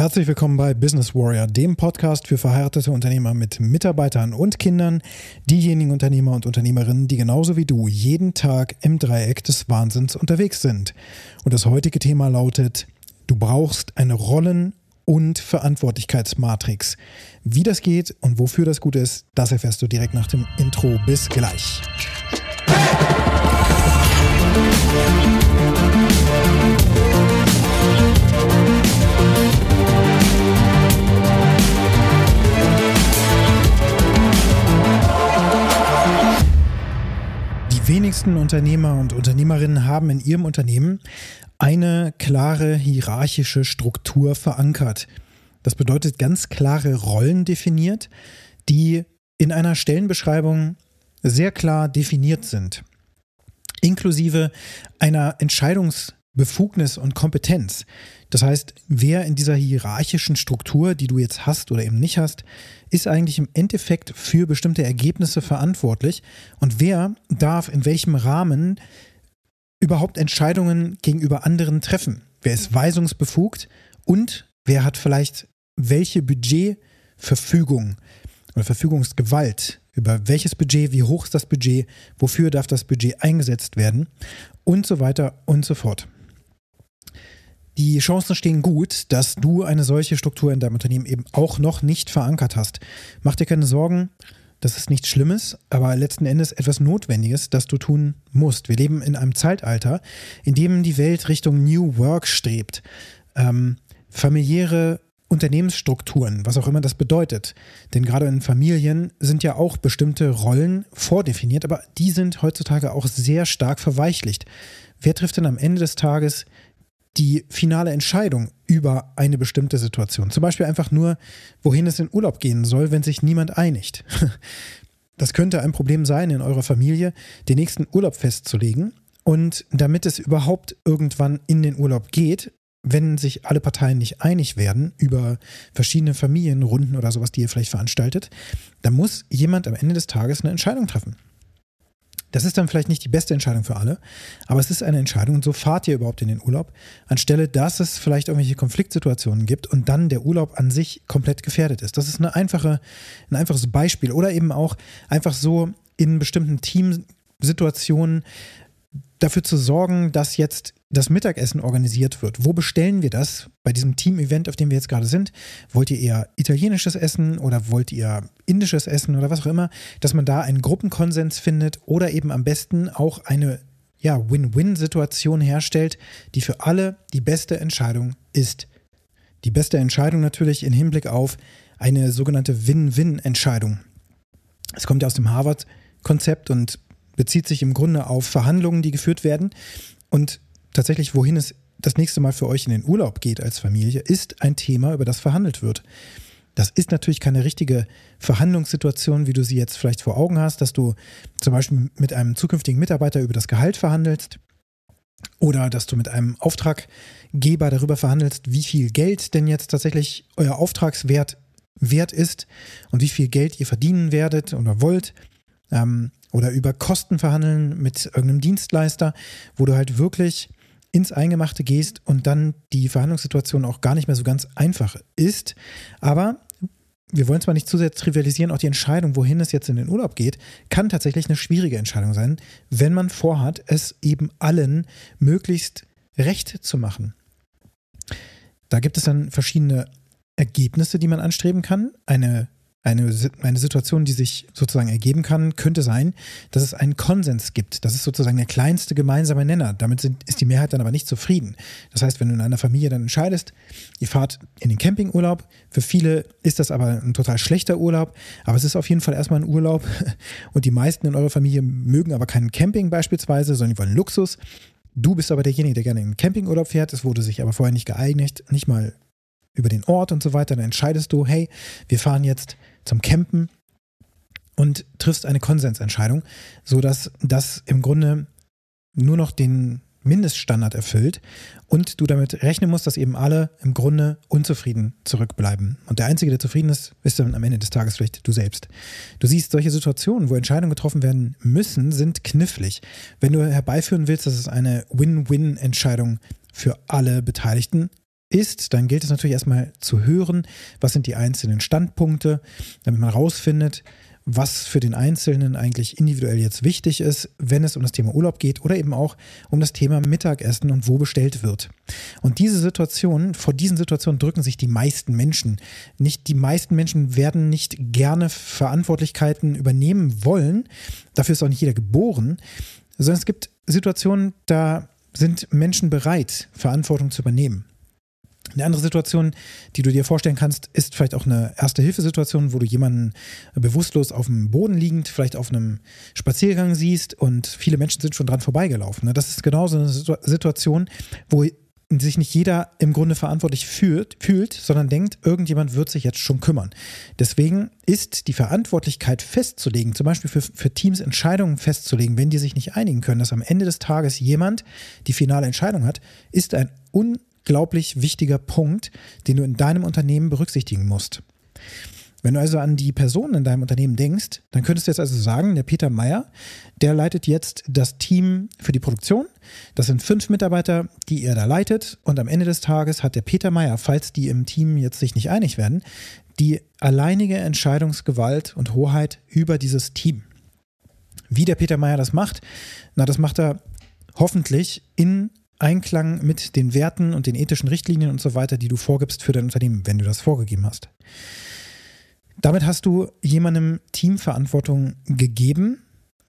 Herzlich willkommen bei Business Warrior, dem Podcast für verheiratete Unternehmer mit Mitarbeitern und Kindern, diejenigen Unternehmer und Unternehmerinnen, die genauso wie du jeden Tag im Dreieck des Wahnsinns unterwegs sind. Und das heutige Thema lautet, du brauchst eine Rollen- und Verantwortlichkeitsmatrix. Wie das geht und wofür das gut ist, das erfährst du direkt nach dem Intro. Bis gleich. Die wenigsten Unternehmer und Unternehmerinnen haben in ihrem Unternehmen eine klare hierarchische Struktur verankert. Das bedeutet ganz klare Rollen definiert, die in einer Stellenbeschreibung sehr klar definiert sind, inklusive einer Entscheidungsbefugnis und Kompetenz. Das heißt, wer in dieser hierarchischen Struktur, die du jetzt hast oder eben nicht hast, ist eigentlich im Endeffekt für bestimmte Ergebnisse verantwortlich und wer darf in welchem Rahmen überhaupt Entscheidungen gegenüber anderen treffen? Wer ist weisungsbefugt und wer hat vielleicht welche Budgetverfügung oder Verfügungsgewalt? Über welches Budget, wie hoch ist das Budget, wofür darf das Budget eingesetzt werden und so weiter und so fort. Die Chancen stehen gut, dass du eine solche Struktur in deinem Unternehmen eben auch noch nicht verankert hast. Mach dir keine Sorgen, das ist nichts Schlimmes, aber letzten Endes etwas Notwendiges, das du tun musst. Wir leben in einem Zeitalter, in dem die Welt Richtung New Work strebt. Ähm, familiäre Unternehmensstrukturen, was auch immer das bedeutet. Denn gerade in Familien sind ja auch bestimmte Rollen vordefiniert, aber die sind heutzutage auch sehr stark verweichlicht. Wer trifft denn am Ende des Tages die finale Entscheidung über eine bestimmte Situation. Zum Beispiel einfach nur, wohin es in Urlaub gehen soll, wenn sich niemand einigt. Das könnte ein Problem sein in eurer Familie, den nächsten Urlaub festzulegen. Und damit es überhaupt irgendwann in den Urlaub geht, wenn sich alle Parteien nicht einig werden über verschiedene Familienrunden oder sowas, die ihr vielleicht veranstaltet, dann muss jemand am Ende des Tages eine Entscheidung treffen. Das ist dann vielleicht nicht die beste Entscheidung für alle, aber es ist eine Entscheidung und so fahrt ihr überhaupt in den Urlaub, anstelle dass es vielleicht irgendwelche Konfliktsituationen gibt und dann der Urlaub an sich komplett gefährdet ist. Das ist eine einfache, ein einfaches Beispiel oder eben auch einfach so in bestimmten Teamsituationen dafür zu sorgen, dass jetzt das Mittagessen organisiert wird. Wo bestellen wir das bei diesem Team-Event, auf dem wir jetzt gerade sind? Wollt ihr eher italienisches Essen oder wollt ihr indisches Essen oder was auch immer? Dass man da einen Gruppenkonsens findet oder eben am besten auch eine ja, Win-Win-Situation herstellt, die für alle die beste Entscheidung ist. Die beste Entscheidung natürlich im Hinblick auf eine sogenannte Win-Win-Entscheidung. Es kommt ja aus dem Harvard-Konzept und bezieht sich im Grunde auf Verhandlungen, die geführt werden. Und tatsächlich, wohin es das nächste Mal für euch in den Urlaub geht als Familie, ist ein Thema, über das verhandelt wird. Das ist natürlich keine richtige Verhandlungssituation, wie du sie jetzt vielleicht vor Augen hast, dass du zum Beispiel mit einem zukünftigen Mitarbeiter über das Gehalt verhandelst oder dass du mit einem Auftraggeber darüber verhandelst, wie viel Geld denn jetzt tatsächlich euer Auftragswert wert ist und wie viel Geld ihr verdienen werdet oder wollt. Ähm, oder über Kosten verhandeln mit irgendeinem Dienstleister, wo du halt wirklich ins Eingemachte gehst und dann die Verhandlungssituation auch gar nicht mehr so ganz einfach ist. Aber wir wollen zwar nicht zu sehr trivialisieren, auch die Entscheidung, wohin es jetzt in den Urlaub geht, kann tatsächlich eine schwierige Entscheidung sein, wenn man vorhat, es eben allen möglichst recht zu machen. Da gibt es dann verschiedene Ergebnisse, die man anstreben kann. Eine eine, eine Situation, die sich sozusagen ergeben kann, könnte sein, dass es einen Konsens gibt. Das ist sozusagen der kleinste gemeinsame Nenner. Damit sind, ist die Mehrheit dann aber nicht zufrieden. Das heißt, wenn du in einer Familie dann entscheidest, ihr fahrt in den Campingurlaub, für viele ist das aber ein total schlechter Urlaub, aber es ist auf jeden Fall erstmal ein Urlaub und die meisten in eurer Familie mögen aber keinen Camping beispielsweise, sondern die wollen Luxus. Du bist aber derjenige, der gerne in den Campingurlaub fährt. Es wurde sich aber vorher nicht geeignet, nicht mal über den Ort und so weiter. Dann entscheidest du, hey, wir fahren jetzt zum Campen und triffst eine Konsensentscheidung, sodass das im Grunde nur noch den Mindeststandard erfüllt und du damit rechnen musst, dass eben alle im Grunde unzufrieden zurückbleiben. Und der Einzige, der zufrieden ist, ist dann am Ende des Tages vielleicht du selbst. Du siehst, solche Situationen, wo Entscheidungen getroffen werden müssen, sind knifflig. Wenn du herbeiführen willst, dass es eine Win-Win-Entscheidung für alle Beteiligten ist, dann gilt es natürlich erstmal zu hören, was sind die einzelnen Standpunkte, damit man rausfindet, was für den Einzelnen eigentlich individuell jetzt wichtig ist, wenn es um das Thema Urlaub geht oder eben auch um das Thema Mittagessen und wo bestellt wird. Und diese Situation, vor diesen Situationen drücken sich die meisten Menschen. Nicht die meisten Menschen werden nicht gerne Verantwortlichkeiten übernehmen wollen. Dafür ist auch nicht jeder geboren, sondern es gibt Situationen, da sind Menschen bereit, Verantwortung zu übernehmen. Eine andere Situation, die du dir vorstellen kannst, ist vielleicht auch eine Erste-Hilfe-Situation, wo du jemanden bewusstlos auf dem Boden liegend, vielleicht auf einem Spaziergang siehst und viele Menschen sind schon dran vorbeigelaufen. Ne? Das ist genau so eine Situation, wo sich nicht jeder im Grunde verantwortlich fühlt, fühlt, sondern denkt, irgendjemand wird sich jetzt schon kümmern. Deswegen ist die Verantwortlichkeit festzulegen, zum Beispiel für, für Teams Entscheidungen festzulegen, wenn die sich nicht einigen können, dass am Ende des Tages jemand die finale Entscheidung hat, ist ein un unglaublich wichtiger Punkt, den du in deinem Unternehmen berücksichtigen musst. Wenn du also an die Personen in deinem Unternehmen denkst, dann könntest du jetzt also sagen, der Peter Meyer, der leitet jetzt das Team für die Produktion. Das sind fünf Mitarbeiter, die er da leitet. Und am Ende des Tages hat der Peter Meyer, falls die im Team jetzt sich nicht einig werden, die alleinige Entscheidungsgewalt und Hoheit über dieses Team. Wie der Peter Meyer das macht, na, das macht er hoffentlich in Einklang mit den Werten und den ethischen Richtlinien und so weiter, die du vorgibst für dein Unternehmen, wenn du das vorgegeben hast. Damit hast du jemandem Teamverantwortung gegeben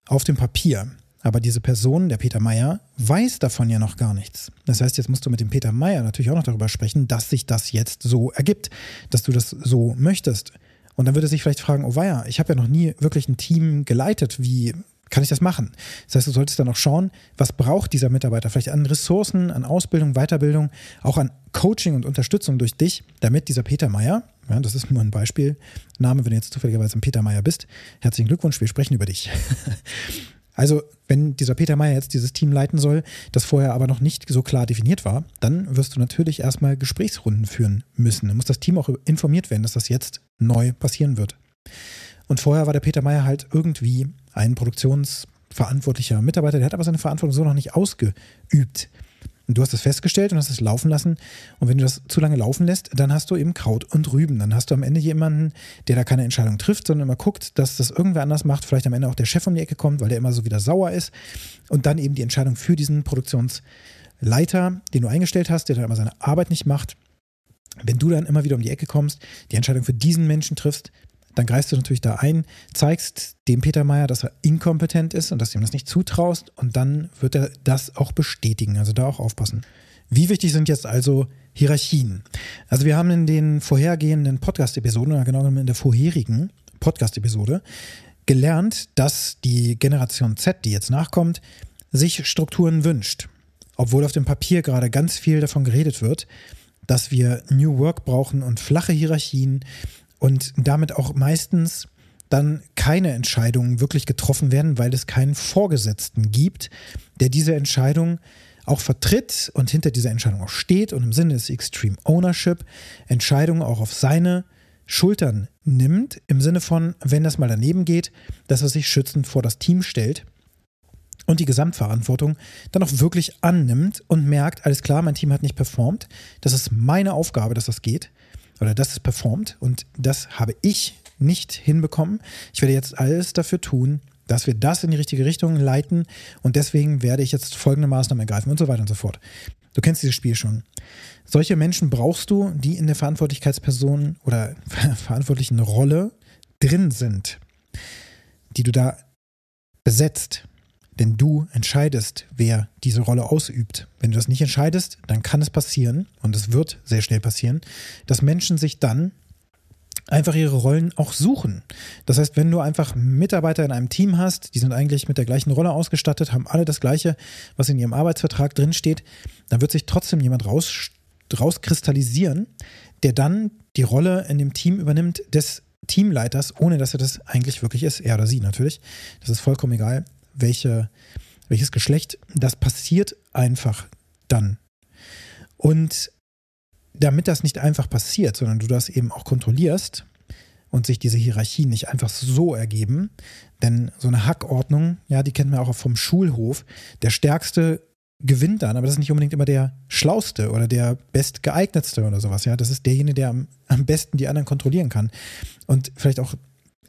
auf dem Papier. Aber diese Person, der Peter Meyer, weiß davon ja noch gar nichts. Das heißt, jetzt musst du mit dem Peter Meyer natürlich auch noch darüber sprechen, dass sich das jetzt so ergibt, dass du das so möchtest. Und dann würde sich vielleicht fragen, oh weia, ich habe ja noch nie wirklich ein Team geleitet. Wie kann ich das machen? Das heißt, du solltest dann auch schauen, was braucht dieser Mitarbeiter vielleicht an Ressourcen, an Ausbildung, Weiterbildung, auch an Coaching und Unterstützung durch dich, damit dieser Peter Meyer, ja, das ist nur ein Beispielname, wenn du jetzt zufälligerweise ein Peter Meyer bist, herzlichen Glückwunsch, wir sprechen über dich. Also, wenn dieser Peter Meyer jetzt dieses Team leiten soll, das vorher aber noch nicht so klar definiert war, dann wirst du natürlich erstmal Gesprächsrunden führen müssen. Dann muss das Team auch informiert werden, dass das jetzt neu passieren wird. Und vorher war der Peter Meyer halt irgendwie ein produktionsverantwortlicher Mitarbeiter, der hat aber seine Verantwortung so noch nicht ausgeübt. Und du hast das festgestellt und hast es laufen lassen. Und wenn du das zu lange laufen lässt, dann hast du eben Kraut und Rüben. Dann hast du am Ende jemanden, der da keine Entscheidung trifft, sondern immer guckt, dass das irgendwer anders macht. Vielleicht am Ende auch der Chef um die Ecke kommt, weil der immer so wieder sauer ist. Und dann eben die Entscheidung für diesen Produktionsleiter, den du eingestellt hast, der dann immer seine Arbeit nicht macht. Wenn du dann immer wieder um die Ecke kommst, die Entscheidung für diesen Menschen triffst, dann greifst du natürlich da ein, zeigst dem Peter Meyer, dass er inkompetent ist und dass du ihm das nicht zutraust und dann wird er das auch bestätigen. Also da auch aufpassen. Wie wichtig sind jetzt also Hierarchien? Also wir haben in den vorhergehenden Podcast-Episoden, oder genau genommen in der vorherigen Podcast-Episode, gelernt, dass die Generation Z, die jetzt nachkommt, sich Strukturen wünscht. Obwohl auf dem Papier gerade ganz viel davon geredet wird, dass wir New Work brauchen und flache Hierarchien und damit auch meistens dann keine Entscheidungen wirklich getroffen werden, weil es keinen Vorgesetzten gibt, der diese Entscheidung auch vertritt und hinter dieser Entscheidung auch steht und im Sinne des Extreme Ownership Entscheidungen auch auf seine Schultern nimmt, im Sinne von, wenn das mal daneben geht, dass er sich schützend vor das Team stellt und die Gesamtverantwortung dann auch wirklich annimmt und merkt, alles klar, mein Team hat nicht performt, das ist meine Aufgabe, dass das geht oder das ist performt und das habe ich nicht hinbekommen. Ich werde jetzt alles dafür tun, dass wir das in die richtige Richtung leiten und deswegen werde ich jetzt folgende Maßnahmen ergreifen und so weiter und so fort. Du kennst dieses Spiel schon. Solche Menschen brauchst du, die in der Verantwortlichkeitsperson oder verantwortlichen Rolle drin sind, die du da besetzt. Denn du entscheidest, wer diese Rolle ausübt. Wenn du das nicht entscheidest, dann kann es passieren, und es wird sehr schnell passieren, dass Menschen sich dann einfach ihre Rollen auch suchen. Das heißt, wenn du einfach Mitarbeiter in einem Team hast, die sind eigentlich mit der gleichen Rolle ausgestattet, haben alle das gleiche, was in ihrem Arbeitsvertrag drinsteht, dann wird sich trotzdem jemand raus, rauskristallisieren, der dann die Rolle in dem Team übernimmt des Teamleiters, ohne dass er das eigentlich wirklich ist, er oder sie natürlich. Das ist vollkommen egal welche, welches Geschlecht, das passiert einfach dann. Und damit das nicht einfach passiert, sondern du das eben auch kontrollierst und sich diese Hierarchien nicht einfach so ergeben, denn so eine Hackordnung, ja, die kennen wir auch vom Schulhof. Der Stärkste gewinnt dann, aber das ist nicht unbedingt immer der Schlauste oder der Bestgeeignetste oder sowas. Ja, das ist derjenige, der am, am besten die anderen kontrollieren kann und vielleicht auch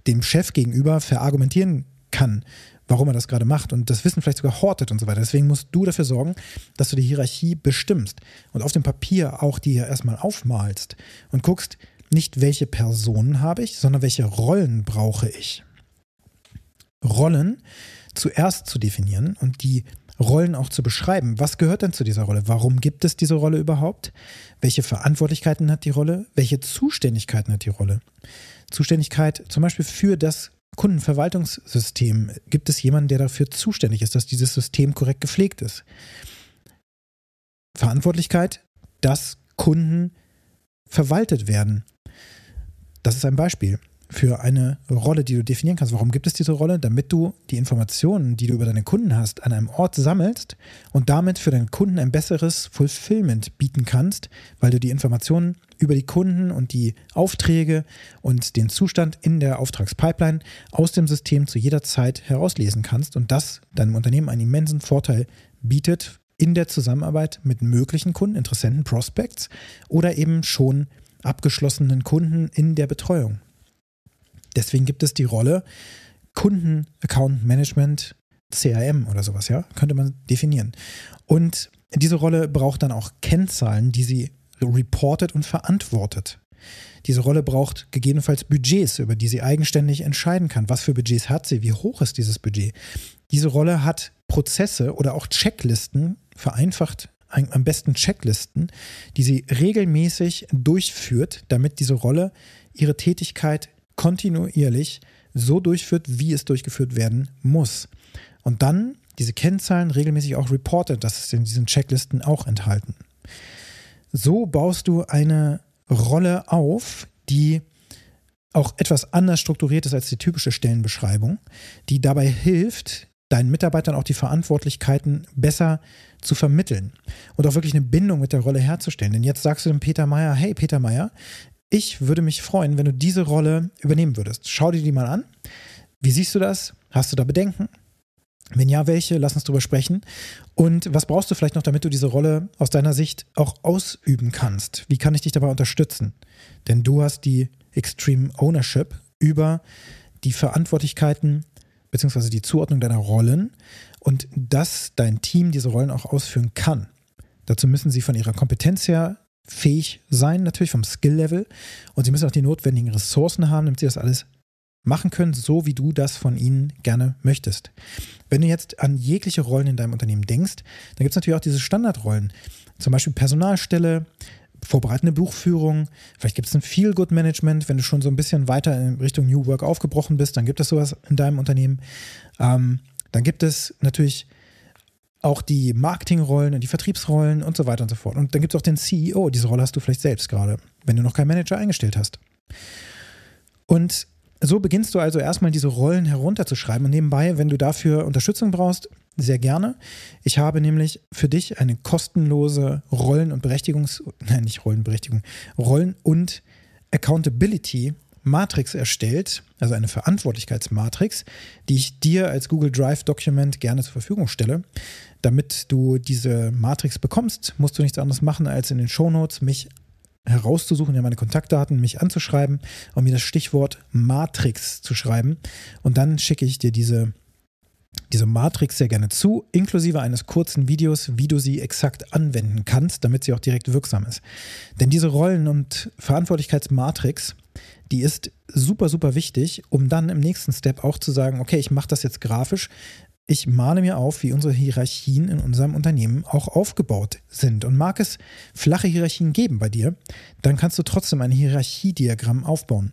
dem Chef gegenüber verargumentieren kann, warum er das gerade macht und das Wissen vielleicht sogar hortet und so weiter. Deswegen musst du dafür sorgen, dass du die Hierarchie bestimmst und auf dem Papier auch die erstmal aufmalst und guckst, nicht welche Personen habe ich, sondern welche Rollen brauche ich. Rollen zuerst zu definieren und die Rollen auch zu beschreiben. Was gehört denn zu dieser Rolle? Warum gibt es diese Rolle überhaupt? Welche Verantwortlichkeiten hat die Rolle? Welche Zuständigkeiten hat die Rolle? Zuständigkeit zum Beispiel für das Kundenverwaltungssystem. Gibt es jemanden, der dafür zuständig ist, dass dieses System korrekt gepflegt ist? Verantwortlichkeit, dass Kunden verwaltet werden. Das ist ein Beispiel für eine Rolle, die du definieren kannst. Warum gibt es diese Rolle? Damit du die Informationen, die du über deine Kunden hast, an einem Ort sammelst und damit für deinen Kunden ein besseres Fulfillment bieten kannst, weil du die Informationen über die Kunden und die Aufträge und den Zustand in der Auftragspipeline aus dem System zu jeder Zeit herauslesen kannst und das deinem Unternehmen einen immensen Vorteil bietet in der Zusammenarbeit mit möglichen Kunden, Interessenten, Prospects oder eben schon abgeschlossenen Kunden in der Betreuung. Deswegen gibt es die Rolle Kunden Account Management CRM oder sowas, ja, könnte man definieren. Und diese Rolle braucht dann auch Kennzahlen, die sie reportet und verantwortet. Diese Rolle braucht gegebenenfalls Budgets, über die sie eigenständig entscheiden kann. Was für Budgets hat sie? Wie hoch ist dieses Budget? Diese Rolle hat Prozesse oder auch Checklisten, vereinfacht am besten Checklisten, die sie regelmäßig durchführt, damit diese Rolle ihre Tätigkeit kontinuierlich so durchführt, wie es durchgeführt werden muss. Und dann diese Kennzahlen regelmäßig auch reportet, das ist in diesen Checklisten auch enthalten. So baust du eine Rolle auf, die auch etwas anders strukturiert ist als die typische Stellenbeschreibung, die dabei hilft, deinen Mitarbeitern auch die Verantwortlichkeiten besser zu vermitteln und auch wirklich eine Bindung mit der Rolle herzustellen. Denn jetzt sagst du dem Peter Meyer, hey Peter Meyer, ich würde mich freuen, wenn du diese Rolle übernehmen würdest. Schau dir die mal an. Wie siehst du das? Hast du da Bedenken? Wenn ja, welche? Lass uns drüber sprechen. Und was brauchst du vielleicht noch, damit du diese Rolle aus deiner Sicht auch ausüben kannst? Wie kann ich dich dabei unterstützen? Denn du hast die Extreme Ownership über die Verantwortlichkeiten bzw. die Zuordnung deiner Rollen und dass dein Team diese Rollen auch ausführen kann. Dazu müssen sie von ihrer Kompetenz her fähig sein, natürlich vom Skill-Level. Und sie müssen auch die notwendigen Ressourcen haben, damit sie das alles machen können, so wie du das von ihnen gerne möchtest. Wenn du jetzt an jegliche Rollen in deinem Unternehmen denkst, dann gibt es natürlich auch diese Standardrollen. Zum Beispiel Personalstelle, vorbereitende Buchführung, vielleicht gibt es ein Feel-Good-Management, wenn du schon so ein bisschen weiter in Richtung New Work aufgebrochen bist, dann gibt es sowas in deinem Unternehmen. Ähm, dann gibt es natürlich auch die Marketingrollen und die Vertriebsrollen und so weiter und so fort. Und dann gibt es auch den CEO. Diese Rolle hast du vielleicht selbst gerade, wenn du noch keinen Manager eingestellt hast. Und so beginnst du also erstmal diese Rollen herunterzuschreiben und nebenbei, wenn du dafür Unterstützung brauchst, sehr gerne. Ich habe nämlich für dich eine kostenlose Rollen- und Berechtigungs-, nein, nicht Rollenberechtigung, Rollen- und Accountability Matrix erstellt, also eine Verantwortlichkeitsmatrix, die ich dir als Google Drive Dokument gerne zur Verfügung stelle. Damit du diese Matrix bekommst, musst du nichts anderes machen, als in den Shownotes mich herauszusuchen, ja meine Kontaktdaten, mich anzuschreiben und mir das Stichwort Matrix zu schreiben. Und dann schicke ich dir diese, diese Matrix sehr gerne zu, inklusive eines kurzen Videos, wie du sie exakt anwenden kannst, damit sie auch direkt wirksam ist. Denn diese Rollen- und Verantwortlichkeitsmatrix die ist super, super wichtig, um dann im nächsten Step auch zu sagen, okay, ich mache das jetzt grafisch. Ich male mir auf, wie unsere Hierarchien in unserem Unternehmen auch aufgebaut sind. Und mag es flache Hierarchien geben bei dir, dann kannst du trotzdem ein Hierarchiediagramm aufbauen.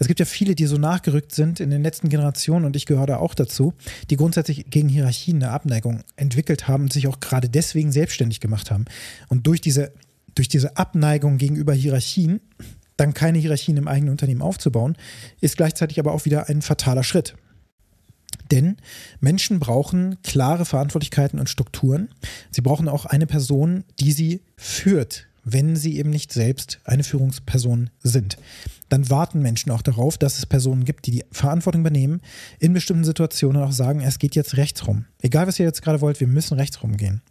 Es gibt ja viele, die so nachgerückt sind in den letzten Generationen, und ich gehöre da auch dazu, die grundsätzlich gegen Hierarchien eine Abneigung entwickelt haben und sich auch gerade deswegen selbstständig gemacht haben. Und durch diese, durch diese Abneigung gegenüber Hierarchien dann keine Hierarchien im eigenen Unternehmen aufzubauen, ist gleichzeitig aber auch wieder ein fataler Schritt. Denn Menschen brauchen klare Verantwortlichkeiten und Strukturen. Sie brauchen auch eine Person, die sie führt, wenn sie eben nicht selbst eine Führungsperson sind. Dann warten Menschen auch darauf, dass es Personen gibt, die die Verantwortung übernehmen, in bestimmten Situationen auch sagen, es geht jetzt rechts rum. Egal, was ihr jetzt gerade wollt, wir müssen rechts rumgehen.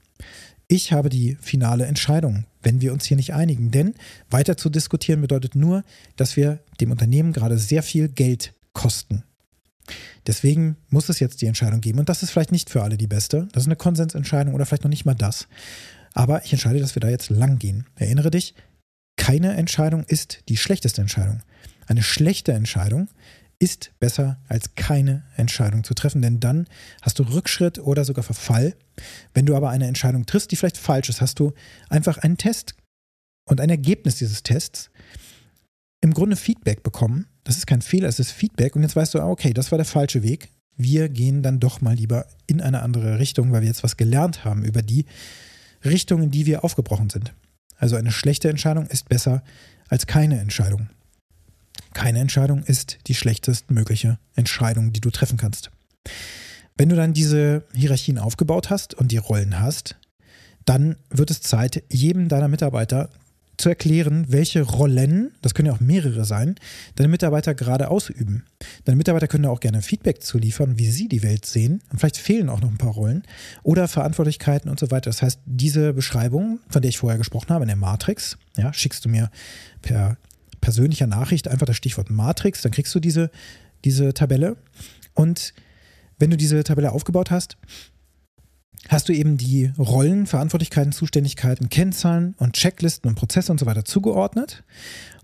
Ich habe die finale Entscheidung, wenn wir uns hier nicht einigen. Denn weiter zu diskutieren bedeutet nur, dass wir dem Unternehmen gerade sehr viel Geld kosten. Deswegen muss es jetzt die Entscheidung geben. Und das ist vielleicht nicht für alle die beste. Das ist eine Konsensentscheidung oder vielleicht noch nicht mal das. Aber ich entscheide, dass wir da jetzt lang gehen. Erinnere dich, keine Entscheidung ist die schlechteste Entscheidung. Eine schlechte Entscheidung ist besser als keine Entscheidung zu treffen, denn dann hast du Rückschritt oder sogar Verfall. Wenn du aber eine Entscheidung triffst, die vielleicht falsch ist, hast du einfach einen Test und ein Ergebnis dieses Tests im Grunde Feedback bekommen. Das ist kein Fehler, es ist Feedback und jetzt weißt du, ah, okay, das war der falsche Weg. Wir gehen dann doch mal lieber in eine andere Richtung, weil wir jetzt was gelernt haben über die Richtung, in die wir aufgebrochen sind. Also eine schlechte Entscheidung ist besser als keine Entscheidung. Keine Entscheidung ist die schlechtestmögliche Entscheidung, die du treffen kannst. Wenn du dann diese Hierarchien aufgebaut hast und die Rollen hast, dann wird es Zeit, jedem deiner Mitarbeiter zu erklären, welche Rollen, das können ja auch mehrere sein, deine Mitarbeiter gerade ausüben. Deine Mitarbeiter können auch gerne Feedback zu liefern, wie sie die Welt sehen. Und vielleicht fehlen auch noch ein paar Rollen oder Verantwortlichkeiten und so weiter. Das heißt, diese Beschreibung, von der ich vorher gesprochen habe, in der Matrix, ja, schickst du mir per persönlicher Nachricht einfach das Stichwort Matrix, dann kriegst du diese, diese Tabelle. Und wenn du diese Tabelle aufgebaut hast, hast du eben die Rollen, Verantwortlichkeiten, Zuständigkeiten, Kennzahlen und Checklisten und Prozesse und so weiter zugeordnet.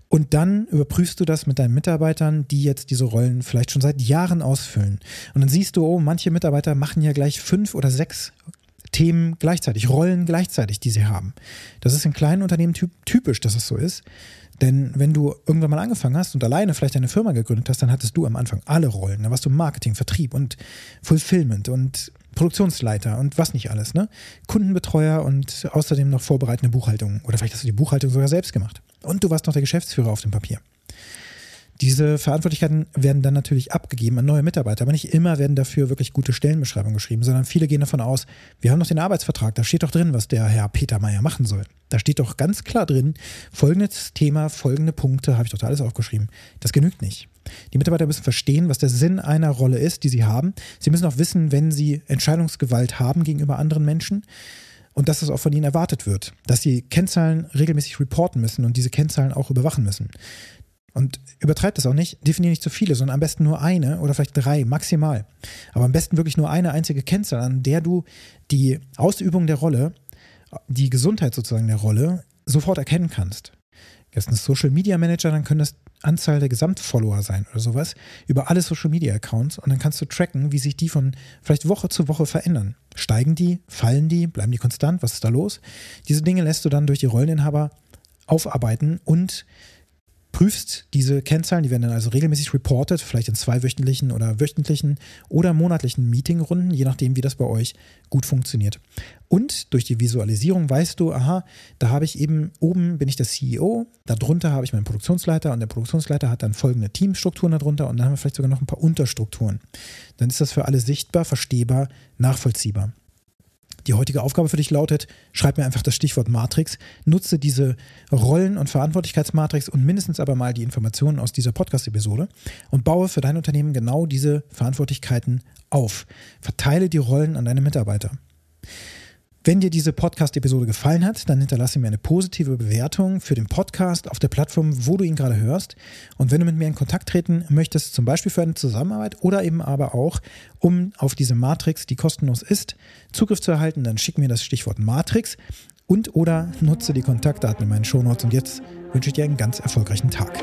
Und dann überprüfst du das mit deinen Mitarbeitern, die jetzt diese Rollen vielleicht schon seit Jahren ausfüllen. Und dann siehst du, oh, manche Mitarbeiter machen ja gleich fünf oder sechs Themen gleichzeitig, Rollen gleichzeitig, die sie haben. Das ist in kleinen Unternehmen typisch, dass es so ist. Denn wenn du irgendwann mal angefangen hast und alleine vielleicht eine Firma gegründet hast, dann hattest du am Anfang alle Rollen. Da warst du Marketing, Vertrieb und Fulfillment und Produktionsleiter und was nicht alles, ne? Kundenbetreuer und außerdem noch vorbereitende Buchhaltung. Oder vielleicht hast du die Buchhaltung sogar selbst gemacht. Und du warst noch der Geschäftsführer auf dem Papier. Diese Verantwortlichkeiten werden dann natürlich abgegeben an neue Mitarbeiter, aber nicht immer werden dafür wirklich gute Stellenbeschreibungen geschrieben, sondern viele gehen davon aus, wir haben noch den Arbeitsvertrag, da steht doch drin, was der Herr Peter Meyer machen soll. Da steht doch ganz klar drin, folgendes Thema, folgende Punkte, habe ich doch alles aufgeschrieben. Das genügt nicht. Die Mitarbeiter müssen verstehen, was der Sinn einer Rolle ist, die sie haben. Sie müssen auch wissen, wenn sie Entscheidungsgewalt haben gegenüber anderen Menschen und dass es auch von ihnen erwartet wird, dass sie Kennzahlen regelmäßig reporten müssen und diese Kennzahlen auch überwachen müssen. Und übertreibt das auch nicht, definiere nicht zu viele, sondern am besten nur eine oder vielleicht drei maximal. Aber am besten wirklich nur eine einzige Kennzahl, an der du die Ausübung der Rolle, die Gesundheit sozusagen der Rolle, sofort erkennen kannst. Jetzt ein Social Media Manager, dann können das Anzahl der Gesamtfollower sein oder sowas über alle Social Media Accounts und dann kannst du tracken, wie sich die von vielleicht Woche zu Woche verändern. Steigen die, fallen die, bleiben die konstant, was ist da los? Diese Dinge lässt du dann durch die Rolleninhaber aufarbeiten und prüfst diese Kennzahlen, die werden dann also regelmäßig reported, vielleicht in zweiwöchentlichen oder wöchentlichen oder monatlichen Meetingrunden, je nachdem, wie das bei euch gut funktioniert. Und durch die Visualisierung weißt du, aha, da habe ich eben oben bin ich der CEO, darunter habe ich meinen Produktionsleiter und der Produktionsleiter hat dann folgende Teamstrukturen darunter und dann haben wir vielleicht sogar noch ein paar Unterstrukturen. Dann ist das für alle sichtbar, verstehbar, nachvollziehbar. Die heutige Aufgabe für dich lautet, schreib mir einfach das Stichwort Matrix, nutze diese Rollen- und Verantwortlichkeitsmatrix und mindestens aber mal die Informationen aus dieser Podcast-Episode und baue für dein Unternehmen genau diese Verantwortlichkeiten auf. Verteile die Rollen an deine Mitarbeiter. Wenn dir diese Podcast-Episode gefallen hat, dann hinterlasse mir eine positive Bewertung für den Podcast auf der Plattform, wo du ihn gerade hörst. Und wenn du mit mir in Kontakt treten möchtest, zum Beispiel für eine Zusammenarbeit oder eben aber auch, um auf diese Matrix, die kostenlos ist, Zugriff zu erhalten, dann schick mir das Stichwort Matrix und oder nutze die Kontaktdaten in meinen Shownotes. Und jetzt wünsche ich dir einen ganz erfolgreichen Tag.